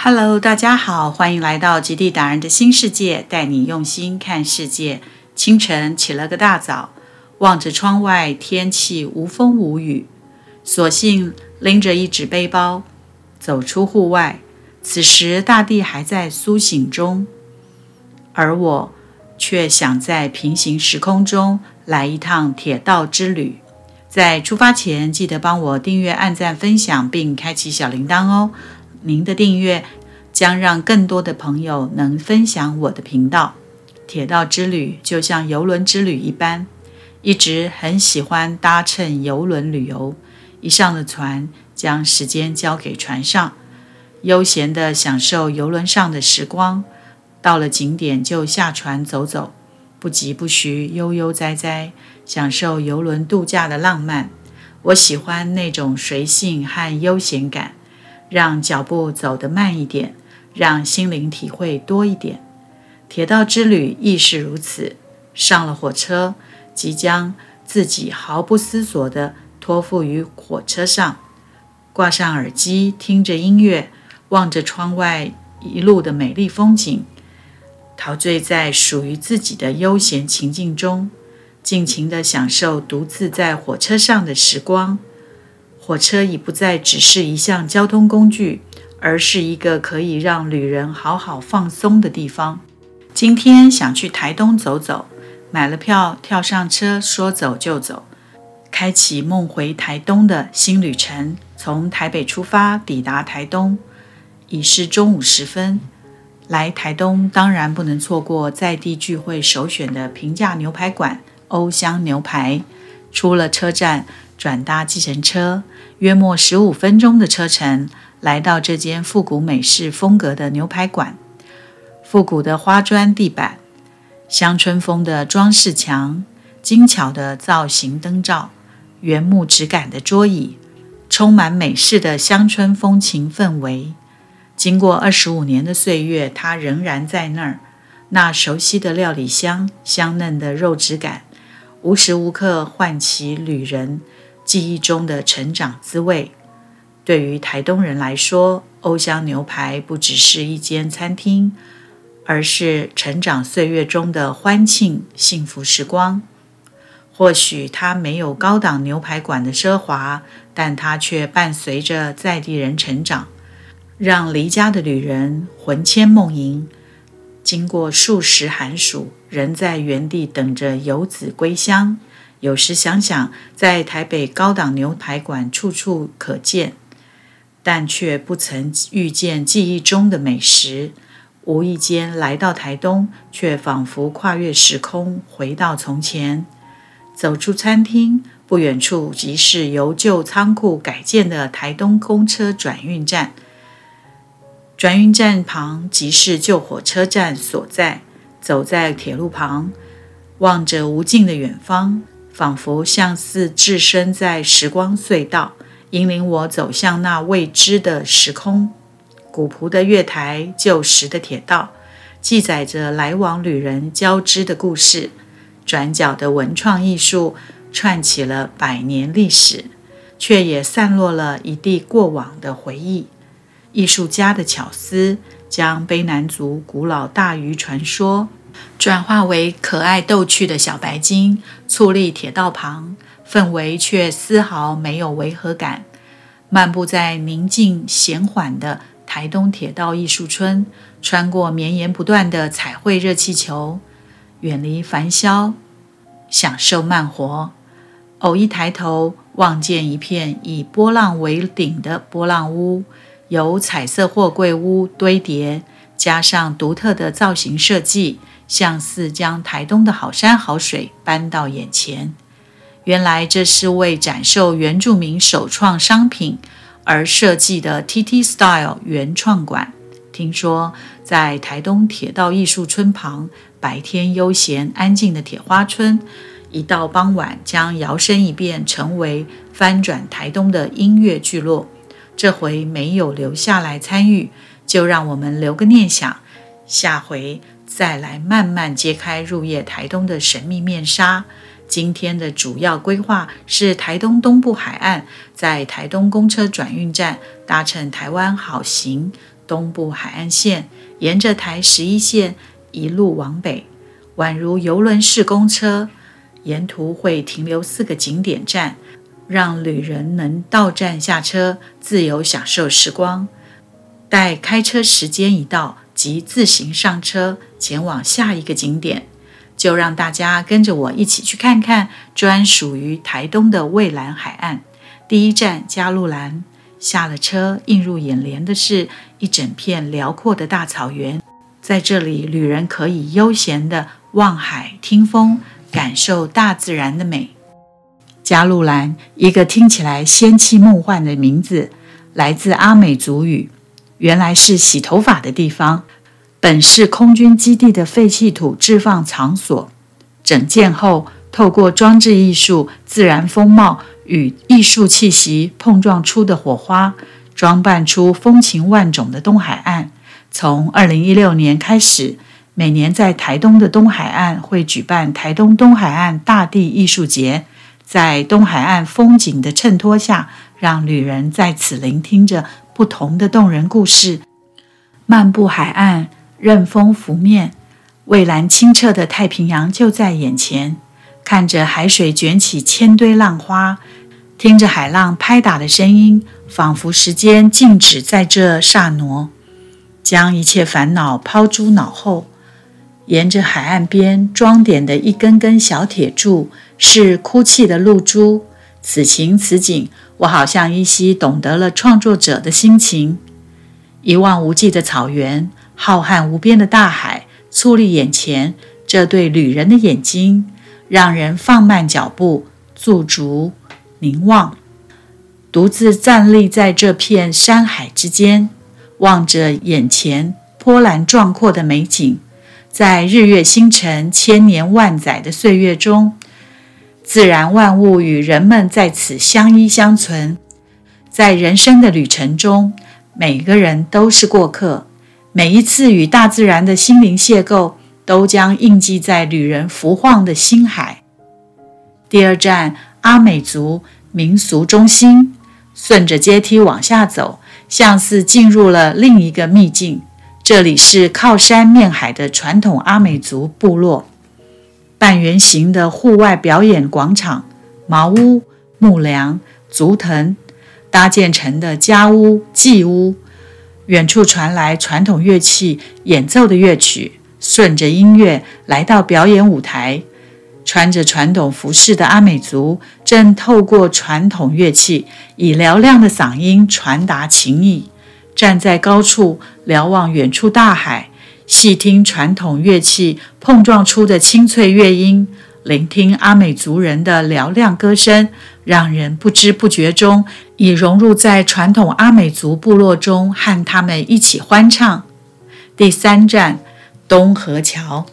Hello，大家好，欢迎来到极地达人的新世界，带你用心看世界。清晨起了个大早，望着窗外，天气无风无雨，索性拎着一纸背包走出户外。此时大地还在苏醒中，而我却想在平行时空中来一趟铁道之旅。在出发前，记得帮我订阅、按赞、分享，并开启小铃铛哦。您的订阅将让更多的朋友能分享我的频道。铁道之旅就像游轮之旅一般，一直很喜欢搭乘游轮旅游。一上了船，将时间交给船上，悠闲地享受游轮上的时光。到了景点就下船走走，不急不徐，悠悠哉哉，享受游轮度假的浪漫。我喜欢那种随性和悠闲感。让脚步走得慢一点，让心灵体会多一点。铁道之旅亦是如此。上了火车，即将自己毫不思索地托付于火车上，挂上耳机，听着音乐，望着窗外一路的美丽风景，陶醉在属于自己的悠闲情境中，尽情地享受独自在火车上的时光。火车已不再只是一项交通工具，而是一个可以让旅人好好放松的地方。今天想去台东走走，买了票，跳上车，说走就走，开启梦回台东的新旅程。从台北出发，抵达台东，已是中午时分。来台东当然不能错过在地聚会首选的平价牛排馆——欧香牛排。出了车站。转搭计程车，约莫十五分钟的车程，来到这间复古美式风格的牛排馆。复古的花砖地板，乡村风的装饰墙，精巧的造型灯罩，原木质感的桌椅，充满美式的乡村风情氛围。经过二十五年的岁月，它仍然在那儿。那熟悉的料理香，香嫩的肉质感，无时无刻唤起旅人。记忆中的成长滋味，对于台东人来说，欧香牛排不只是一间餐厅，而是成长岁月中的欢庆幸福时光。或许它没有高档牛排馆的奢华，但它却伴随着在地人成长，让离家的旅人魂牵梦萦。经过数十寒暑，仍在原地等着游子归乡。有时想想，在台北高档牛排馆处处可见，但却不曾遇见记忆中的美食。无意间来到台东，却仿佛跨越时空，回到从前。走出餐厅，不远处即是由旧仓库改建的台东公车转运站。转运站旁即是旧火车站所在。走在铁路旁，望着无尽的远方。仿佛像似置身在时光隧道，引领我走向那未知的时空。古朴的月台，旧时的铁道，记载着来往旅人交织的故事。转角的文创艺术，串起了百年历史，却也散落了一地过往的回忆。艺术家的巧思，将卑南族古老大鱼传说。转化为可爱逗趣的小白鲸，矗立铁道旁，氛围却丝毫没有违和感。漫步在宁静闲缓的台东铁道艺术村，穿过绵延不断的彩绘热气球，远离烦嚣，享受慢活。偶一抬头，望见一片以波浪为顶的波浪屋，由彩色货柜屋堆叠，加上独特的造型设计。像似将台东的好山好水搬到眼前，原来这是为展售原住民首创商品而设计的 TT Style 原创馆。听说在台东铁道艺术村旁，白天悠闲安静的铁花村，一到傍晚将摇身一变成为翻转台东的音乐聚落。这回没有留下来参与，就让我们留个念想，下回。再来慢慢揭开入夜台东的神秘面纱，今天的主要规划是台东东部海岸，在台东公车转运站搭乘台湾好行东部海岸线，沿着台十一线一路往北，宛如游轮式公车，沿途会停留四个景点站，让旅人能到站下车，自由享受时光。待开车时间一到，即自行上车前往下一个景点。就让大家跟着我一起去看看专属于台东的蔚蓝海岸。第一站加路兰，下了车，映入眼帘的是一整片辽阔的大草原。在这里，旅人可以悠闲地望海听风，感受大自然的美。加路兰，一个听起来仙气梦幻的名字，来自阿美族语，原来是洗头发的地方。本是空军基地的废弃土置放场所，整建后，透过装置艺术、自然风貌与艺术气息碰撞出的火花，装扮出风情万种的东海岸。从二零一六年开始，每年在台东的东海岸会举办台东东海岸大地艺术节，在东海岸风景的衬托下，让旅人在此聆听着不同的动人故事，漫步海岸。任风拂面，蔚蓝清澈的太平洋就在眼前。看着海水卷起千堆浪花，听着海浪拍打的声音，仿佛时间静止在这刹那，将一切烦恼抛诸脑后。沿着海岸边装点的一根根小铁柱，是哭泣的露珠。此情此景，我好像依稀懂得了创作者的心情。一望无际的草原。浩瀚无边的大海矗立眼前，这对旅人的眼睛让人放慢脚步，驻足凝望。独自站立在这片山海之间，望着眼前波澜壮阔的美景，在日月星辰、千年万载的岁月中，自然万物与人们在此相依相存。在人生的旅程中，每个人都是过客。每一次与大自然的心灵邂逅，都将印记在旅人浮晃的心海。第二站，阿美族民俗中心。顺着阶梯往下走，像是进入了另一个秘境。这里是靠山面海的传统阿美族部落，半圆形的户外表演广场，茅屋、木梁、竹藤搭建成的家屋、祭屋。远处传来传统乐器演奏的乐曲，顺着音乐来到表演舞台。穿着传统服饰的阿美族正透过传统乐器，以嘹亮的嗓音传达情意。站在高处瞭望远处大海，细听传统乐器碰撞出的清脆乐音。聆听阿美族人的嘹亮歌声，让人不知不觉中已融入在传统阿美族部落中，和他们一起欢唱。第三站，东河桥。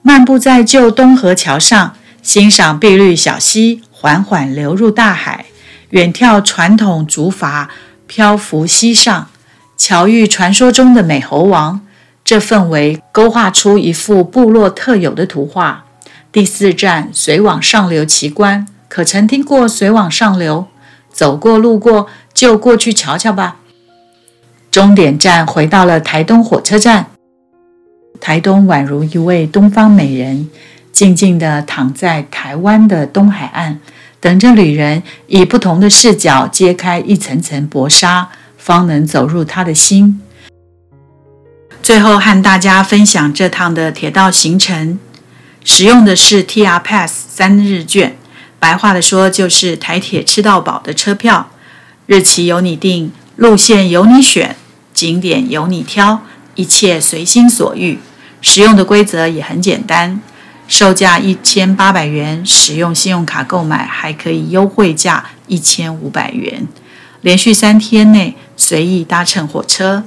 漫步在旧东河桥上，欣赏碧绿小溪缓缓流入大海，远眺传统竹筏漂浮溪上，巧遇传说中的美猴王。这氛围勾画出一幅部落特有的图画。第四站水往上流奇观，可曾听过水往上流？走过路过就过去瞧瞧吧。终点站回到了台东火车站，台东宛如一位东方美人，静静地躺在台湾的东海岸，等着旅人以不同的视角揭开一层层薄纱，方能走入他的心。最后和大家分享这趟的铁道行程。使用的是 TR Pass 三日券，白话的说就是台铁吃到饱的车票，日期由你定，路线由你选，景点由你挑，一切随心所欲。使用的规则也很简单，售价一千八百元，使用信用卡购买还可以优惠价一千五百元，连续三天内随意搭乘火车。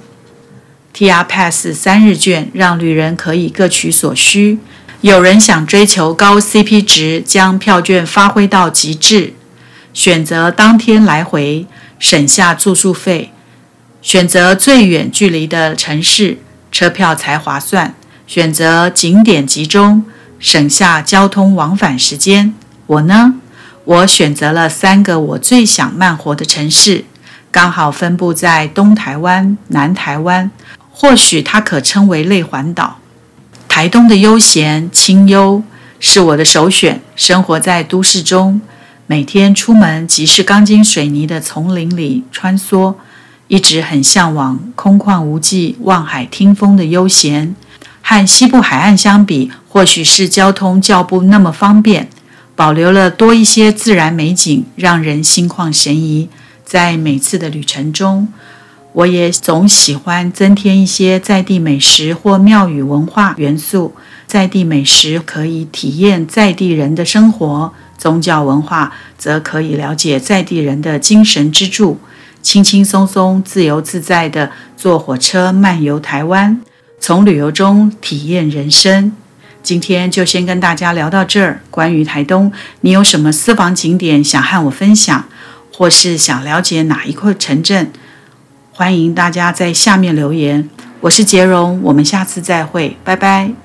TR Pass 三日券让旅人可以各取所需。有人想追求高 CP 值，将票券发挥到极致，选择当天来回，省下住宿费；选择最远距离的城市，车票才划算；选择景点集中，省下交通往返时间。我呢，我选择了三个我最想慢活的城市，刚好分布在东台湾、南台湾，或许它可称为类环岛。台东的悠闲清幽是我的首选。生活在都市中，每天出门即是钢筋水泥的丛林里穿梭，一直很向往空旷无际、望海听风的悠闲。和西部海岸相比，或许是交通较不那么方便，保留了多一些自然美景，让人心旷神怡。在每次的旅程中，我也总喜欢增添一些在地美食或庙宇文化元素。在地美食可以体验在地人的生活，宗教文化则可以了解在地人的精神支柱。轻轻松松、自由自在地坐火车漫游台湾，从旅游中体验人生。今天就先跟大家聊到这儿。关于台东，你有什么私房景点想和我分享，或是想了解哪一块城镇？欢迎大家在下面留言。我是杰荣，我们下次再会，拜拜。